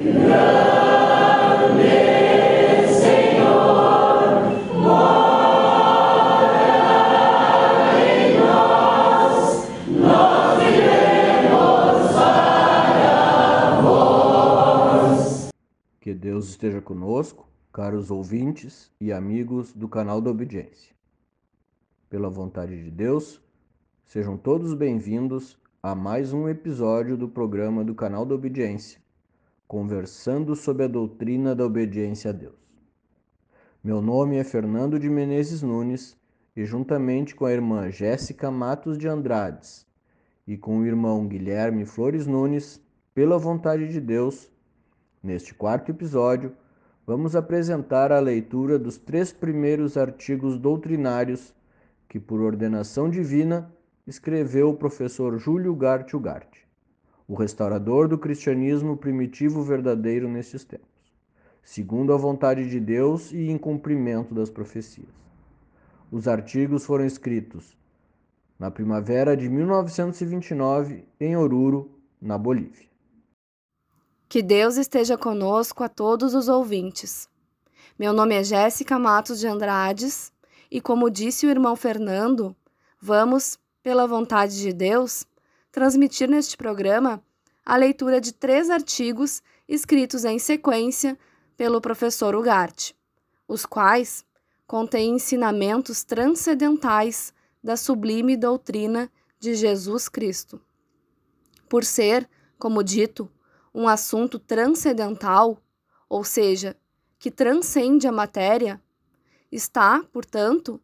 Que Deus esteja conosco, caros ouvintes e amigos do canal da Obediência. Pela vontade de Deus, sejam todos bem-vindos a mais um episódio do programa do canal da Obediência, conversando sobre a doutrina da obediência a Deus. Meu nome é Fernando de Menezes Nunes e, juntamente com a irmã Jéssica Matos de Andrades e com o irmão Guilherme Flores Nunes, pela vontade de Deus, Neste quarto episódio, vamos apresentar a leitura dos três primeiros artigos doutrinários que, por ordenação divina, escreveu o professor Júlio Gart Ugarte, o restaurador do cristianismo primitivo verdadeiro nestes tempos, segundo a vontade de Deus e em cumprimento das profecias. Os artigos foram escritos na primavera de 1929 em Oruro, na Bolívia. Que Deus esteja conosco a todos os ouvintes. Meu nome é Jéssica Matos de Andrades e, como disse o irmão Fernando, vamos, pela vontade de Deus, transmitir neste programa a leitura de três artigos escritos em sequência pelo professor Ugarte, os quais contêm ensinamentos transcendentais da sublime doutrina de Jesus Cristo. Por ser, como dito, um assunto transcendental, ou seja, que transcende a matéria, está, portanto,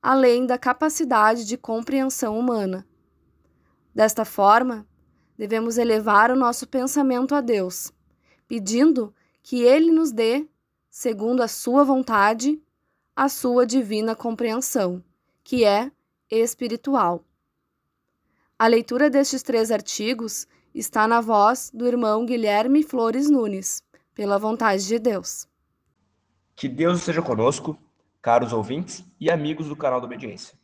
além da capacidade de compreensão humana. Desta forma, devemos elevar o nosso pensamento a Deus, pedindo que Ele nos dê, segundo a Sua vontade, a Sua divina compreensão, que é espiritual. A leitura destes três artigos está na voz do irmão Guilherme Flores Nunes, pela vontade de Deus. Que Deus esteja conosco, caros ouvintes e amigos do canal da Obediência.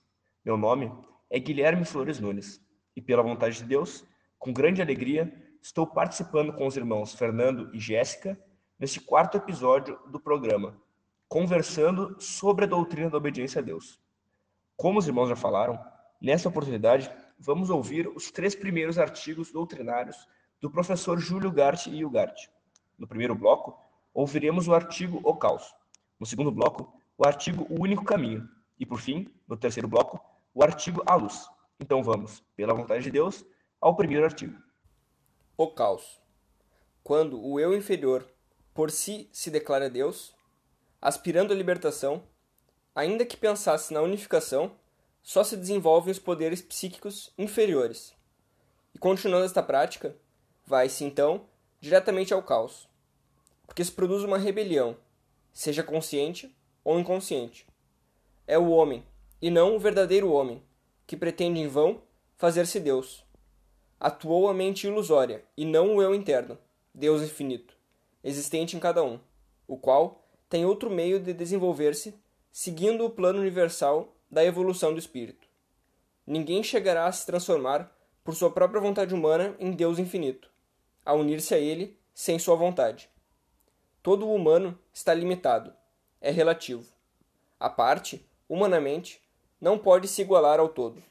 Meu nome é Guilherme Flores Nunes e, pela vontade de Deus, com grande alegria, estou participando com os irmãos Fernando e Jéssica neste quarto episódio do programa, conversando sobre a doutrina da obediência a Deus. Como os irmãos já falaram, nessa oportunidade vamos ouvir os três primeiros artigos doutrinários do professor Júlio Garte e Ugarte. No primeiro bloco, ouviremos o artigo O Caos. No segundo bloco, o artigo O Único Caminho. E, por fim, no terceiro bloco, o artigo A Luz. Então vamos, pela vontade de Deus, ao primeiro artigo. O Caos. Quando o eu inferior por si se declara Deus, aspirando à libertação, ainda que pensasse na unificação, só se desenvolvem os poderes psíquicos inferiores. E continuando esta prática, vai-se então diretamente ao caos, porque se produz uma rebelião, seja consciente ou inconsciente. É o homem, e não o verdadeiro homem, que pretende em vão fazer-se Deus. Atuou a mente ilusória, e não o eu interno, Deus infinito, existente em cada um, o qual tem outro meio de desenvolver-se, seguindo o plano universal da evolução do espírito. Ninguém chegará a se transformar por sua própria vontade humana em Deus infinito, a unir-se a ele sem sua vontade. Todo o humano está limitado, é relativo. A parte, humanamente, não pode se igualar ao todo.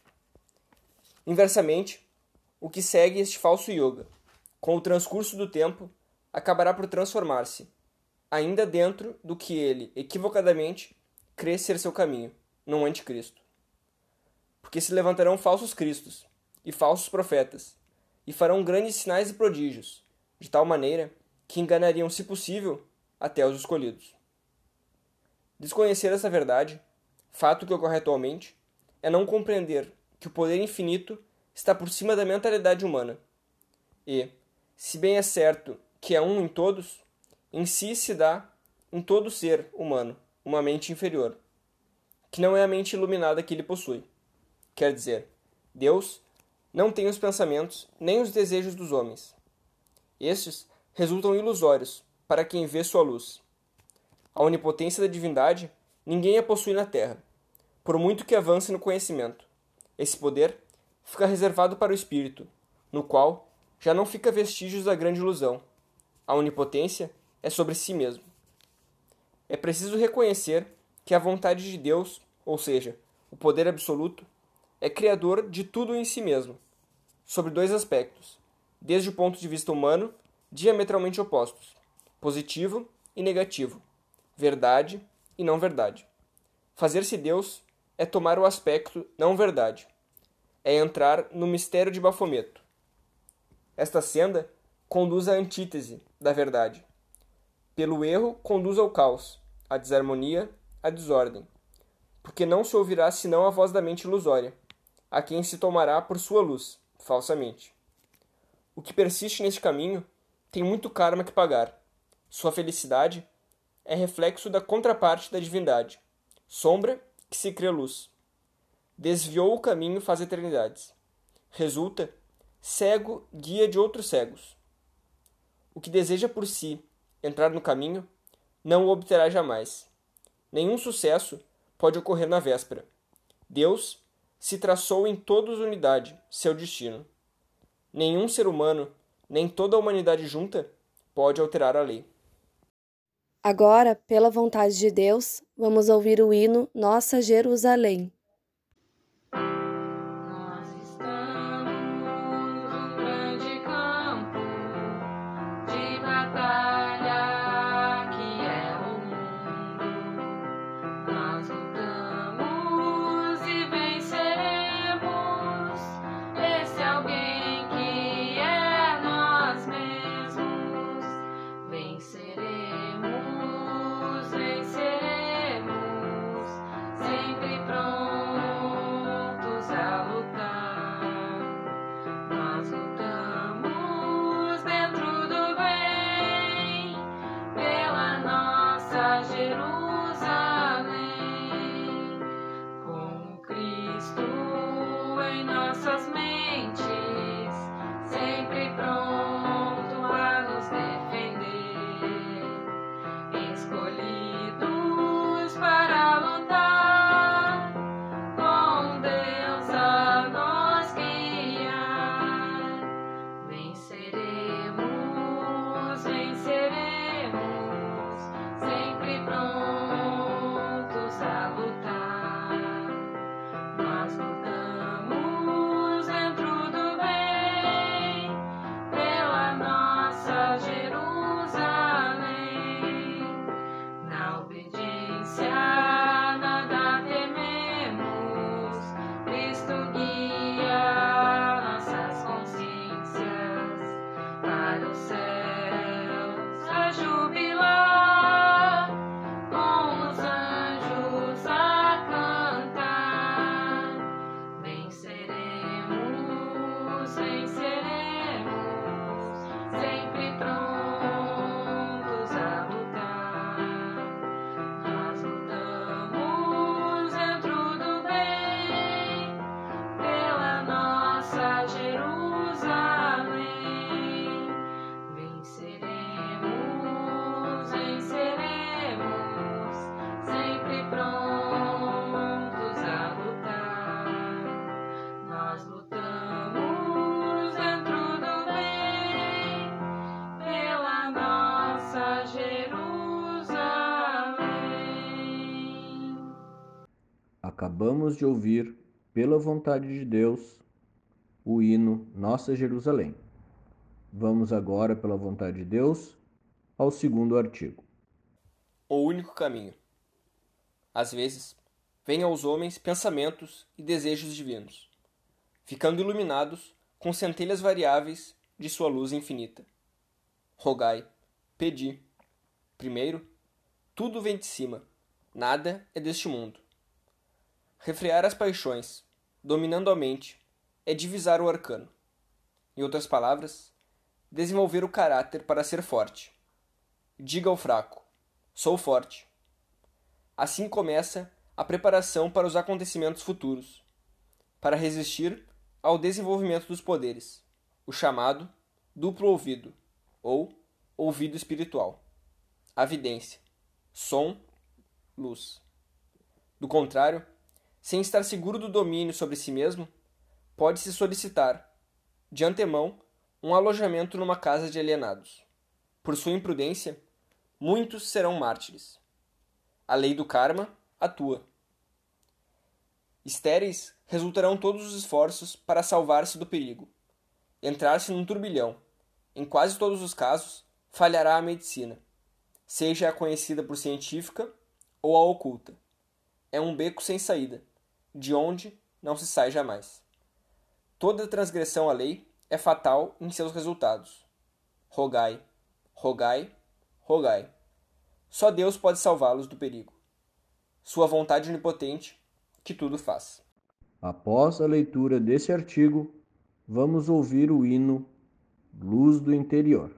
Inversamente, o que segue este falso yoga, com o transcurso do tempo, acabará por transformar-se, ainda dentro do que ele, equivocadamente, crê ser seu caminho num anticristo. Porque se levantarão falsos cristos e falsos profetas, e farão grandes sinais e prodígios, de tal maneira que enganariam, se possível, até os escolhidos. Desconhecer essa verdade, fato que ocorre atualmente, é não compreender que o poder infinito está por cima da mentalidade humana. E, se bem é certo que é um em todos, em si se dá em todo ser humano uma mente inferior que não é a mente iluminada que ele possui. Quer dizer, Deus não tem os pensamentos nem os desejos dos homens. Estes resultam ilusórios para quem vê sua luz. A onipotência da divindade ninguém a possui na terra, por muito que avance no conhecimento. Esse poder fica reservado para o espírito, no qual já não fica vestígios da grande ilusão, A onipotência é sobre si mesmo. É preciso reconhecer que a vontade de Deus, ou seja, o poder absoluto, é criador de tudo em si mesmo, sobre dois aspectos, desde o ponto de vista humano, diametralmente opostos: positivo e negativo, verdade e não verdade. Fazer-se Deus é tomar o aspecto não verdade, é entrar no mistério de Bafometo. Esta senda conduz à antítese da verdade. Pelo erro, conduz ao caos, à desarmonia, à desordem. Porque não se ouvirá senão a voz da mente ilusória, a quem se tomará por sua luz, falsamente. O que persiste neste caminho tem muito karma que pagar. Sua felicidade é reflexo da contraparte da divindade, sombra que se crê luz. Desviou o caminho faz eternidades. Resulta cego guia de outros cegos. O que deseja por si entrar no caminho não o obterá jamais. Nenhum sucesso pode ocorrer na véspera. Deus se traçou em todos unidade seu destino. Nenhum ser humano, nem toda a humanidade junta, pode alterar a lei. Agora, pela vontade de Deus, vamos ouvir o hino Nossa Jerusalém. Acabamos de ouvir, pela vontade de Deus, o hino Nossa Jerusalém. Vamos agora, pela vontade de Deus, ao segundo artigo. O único caminho. Às vezes, vêm aos homens pensamentos e desejos divinos, ficando iluminados com centelhas variáveis de sua luz infinita. Rogai, pedi. Primeiro, tudo vem de cima, nada é deste mundo. Refrear as paixões, dominando a mente, é divisar o arcano. Em outras palavras, desenvolver o caráter para ser forte. Diga ao fraco: sou forte. Assim começa a preparação para os acontecimentos futuros, para resistir ao desenvolvimento dos poderes, o chamado duplo ouvido, ou ouvido espiritual. A vidência, som, luz. Do contrário, sem estar seguro do domínio sobre si mesmo, pode-se solicitar, de antemão, um alojamento numa casa de alienados. por sua imprudência, muitos serão mártires. A lei do karma atua. Estéreis resultarão todos os esforços para salvar-se do perigo. Entrar-se num turbilhão. Em quase todos os casos, falhará a medicina, seja a conhecida por científica ou a oculta. É um beco sem saída, de onde não se sai jamais. Toda transgressão à lei é fatal em seus resultados. Rogai, rogai, rogai. Só Deus pode salvá-los do perigo. Sua vontade onipotente, que tudo faz. Após a leitura desse artigo, vamos ouvir o hino Luz do Interior.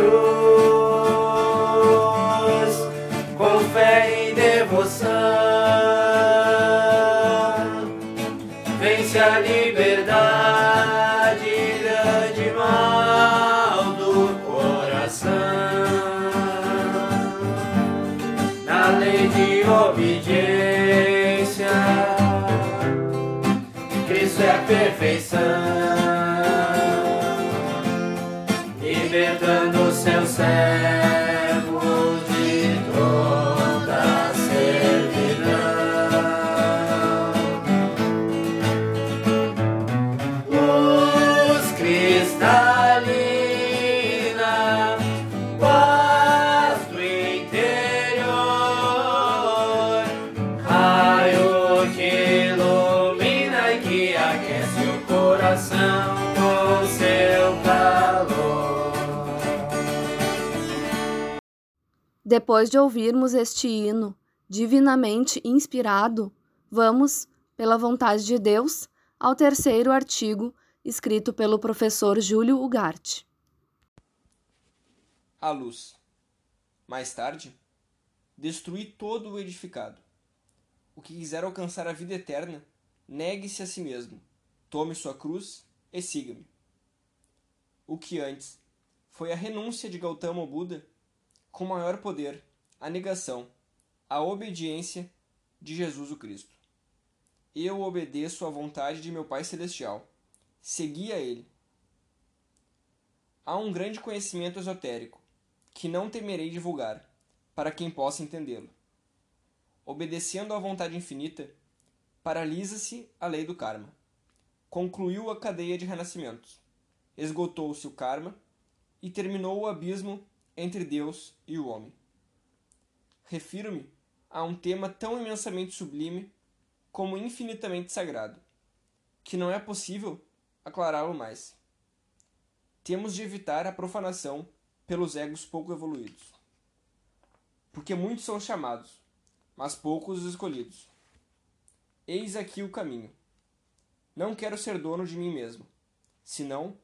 Senhor. Depois de ouvirmos este hino divinamente inspirado, vamos, pela vontade de Deus, ao terceiro artigo escrito pelo professor Júlio Ugarte. A luz. Mais tarde, destruí todo o edificado. O que quiser alcançar a vida eterna, negue-se a si mesmo, tome sua cruz e siga-me. O que antes foi a renúncia de Gautama Buda com maior poder a negação, a obediência de Jesus o Cristo. Eu obedeço à vontade de meu Pai Celestial. Segui a Ele. Há um grande conhecimento esotérico, que não temerei divulgar, para quem possa entendê-lo. Obedecendo à vontade infinita, paralisa-se a lei do karma. Concluiu a cadeia de renascimentos. Esgotou-se o karma e terminou o abismo entre Deus e o homem. Refiro-me a um tema tão imensamente sublime como infinitamente sagrado, que não é possível aclará-lo mais. Temos de evitar a profanação pelos egos pouco evoluídos. Porque muitos são chamados, mas poucos os escolhidos. Eis aqui o caminho. Não quero ser dono de mim mesmo, senão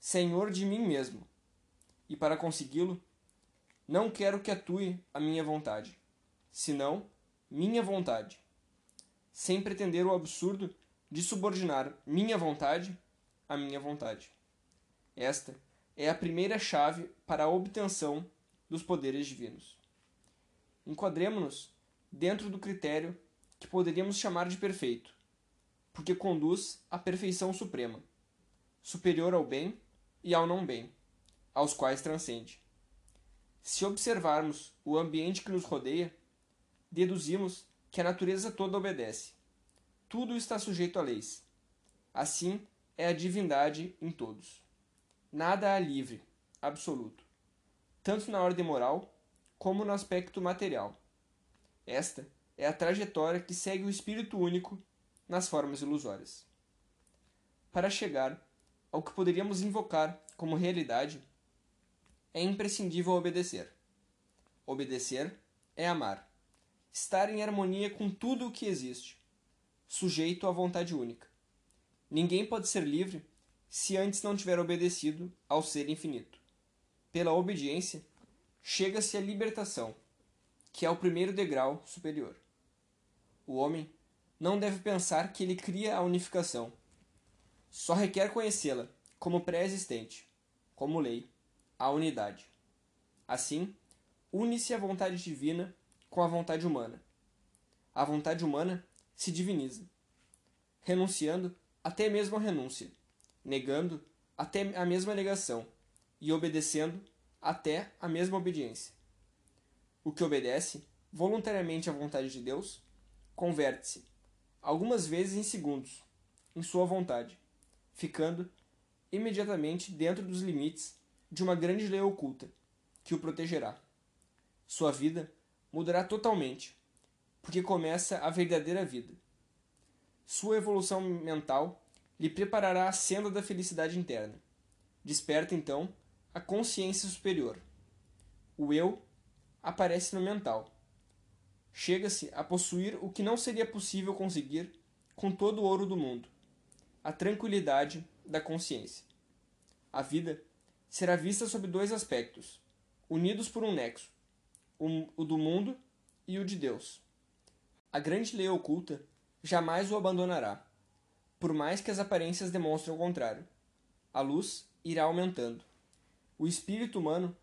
senhor de mim mesmo. E para consegui-lo, não quero que atue a minha vontade, senão minha vontade, sem pretender o absurdo de subordinar minha vontade à minha vontade. Esta é a primeira chave para a obtenção dos poderes divinos. Enquadremos-nos dentro do critério que poderíamos chamar de perfeito, porque conduz à perfeição suprema, superior ao bem e ao não bem, aos quais transcende. Se observarmos o ambiente que nos rodeia, deduzimos que a natureza toda obedece. Tudo está sujeito a leis. Assim é a divindade em todos. Nada há livre, absoluto, tanto na ordem moral como no aspecto material. Esta é a trajetória que segue o Espírito único nas formas ilusórias. Para chegar ao que poderíamos invocar como realidade, é imprescindível obedecer. Obedecer é amar estar em harmonia com tudo o que existe, sujeito à vontade única. Ninguém pode ser livre se antes não tiver obedecido ao ser infinito. Pela obediência, chega-se à libertação, que é o primeiro degrau superior. O homem não deve pensar que ele cria a unificação. Só requer conhecê-la como pré-existente, como lei, a unidade. Assim, une-se a vontade divina com a vontade humana. A vontade humana se diviniza, renunciando até mesmo a renúncia, negando até a mesma negação e obedecendo até a mesma obediência. O que obedece voluntariamente à vontade de Deus converte-se, algumas vezes em segundos, em sua vontade, ficando imediatamente dentro dos limites de uma grande lei oculta que o protegerá. Sua vida mudará totalmente, porque começa a verdadeira vida. Sua evolução mental lhe preparará a senda da felicidade interna. Desperta então a consciência superior. O eu aparece no mental. Chega-se a possuir o que não seria possível conseguir com todo o ouro do mundo: a tranquilidade da consciência. A vida será vista sob dois aspectos, unidos por um nexo o do mundo e o de Deus. A grande lei oculta jamais o abandonará, por mais que as aparências demonstrem o contrário. A luz irá aumentando. O espírito humano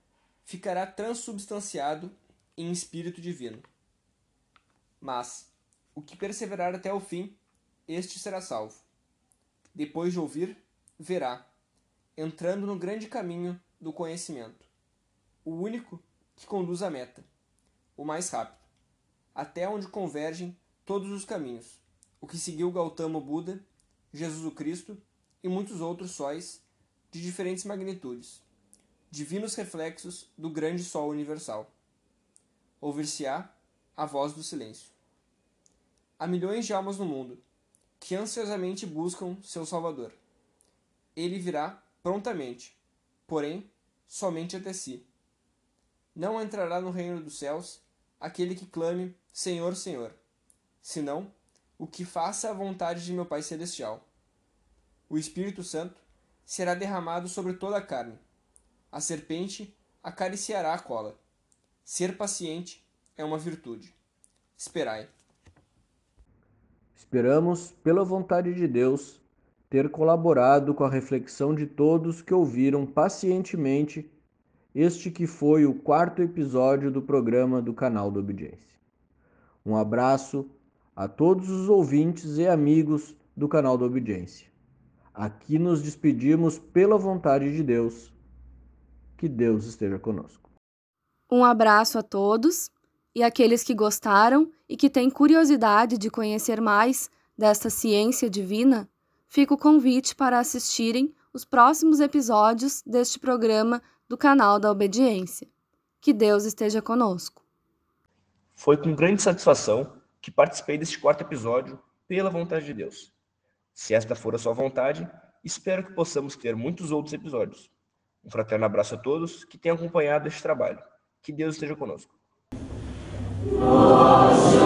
ficará transubstanciado em espírito divino. Mas, o que perseverar até o fim, este será salvo. Depois de ouvir, verá, entrando no grande caminho do conhecimento, o único que conduz à meta, o mais rápido, até onde convergem todos os caminhos, o que seguiu Gautama Buda, Jesus o Cristo e muitos outros sóis de diferentes magnitudes, divinos reflexos do grande Sol universal. Ouvir-se-á a voz do silêncio. Há milhões de almas no mundo que ansiosamente buscam seu Salvador. Ele virá prontamente, porém, somente até si não entrará no reino dos céus aquele que clame Senhor, Senhor, senão o que faça a vontade de meu Pai Celestial. O Espírito Santo será derramado sobre toda a carne. A serpente acariciará a cola. Ser paciente é uma virtude. Esperai. Esperamos, pela vontade de Deus, ter colaborado com a reflexão de todos que ouviram pacientemente este que foi o quarto episódio do programa do canal da Obediência. Um abraço a todos os ouvintes e amigos do canal da Obediência. Aqui nos despedimos pela vontade de Deus. Que Deus esteja conosco. Um abraço a todos e aqueles que gostaram e que têm curiosidade de conhecer mais desta ciência divina, fica o convite para assistirem os próximos episódios deste programa do canal da Obediência. Que Deus esteja conosco. Foi com grande satisfação que participei deste quarto episódio pela vontade de Deus. Se esta for a sua vontade, espero que possamos ter muitos outros episódios. Um fraterno abraço a todos que têm acompanhado este trabalho. Que Deus esteja conosco. Nosso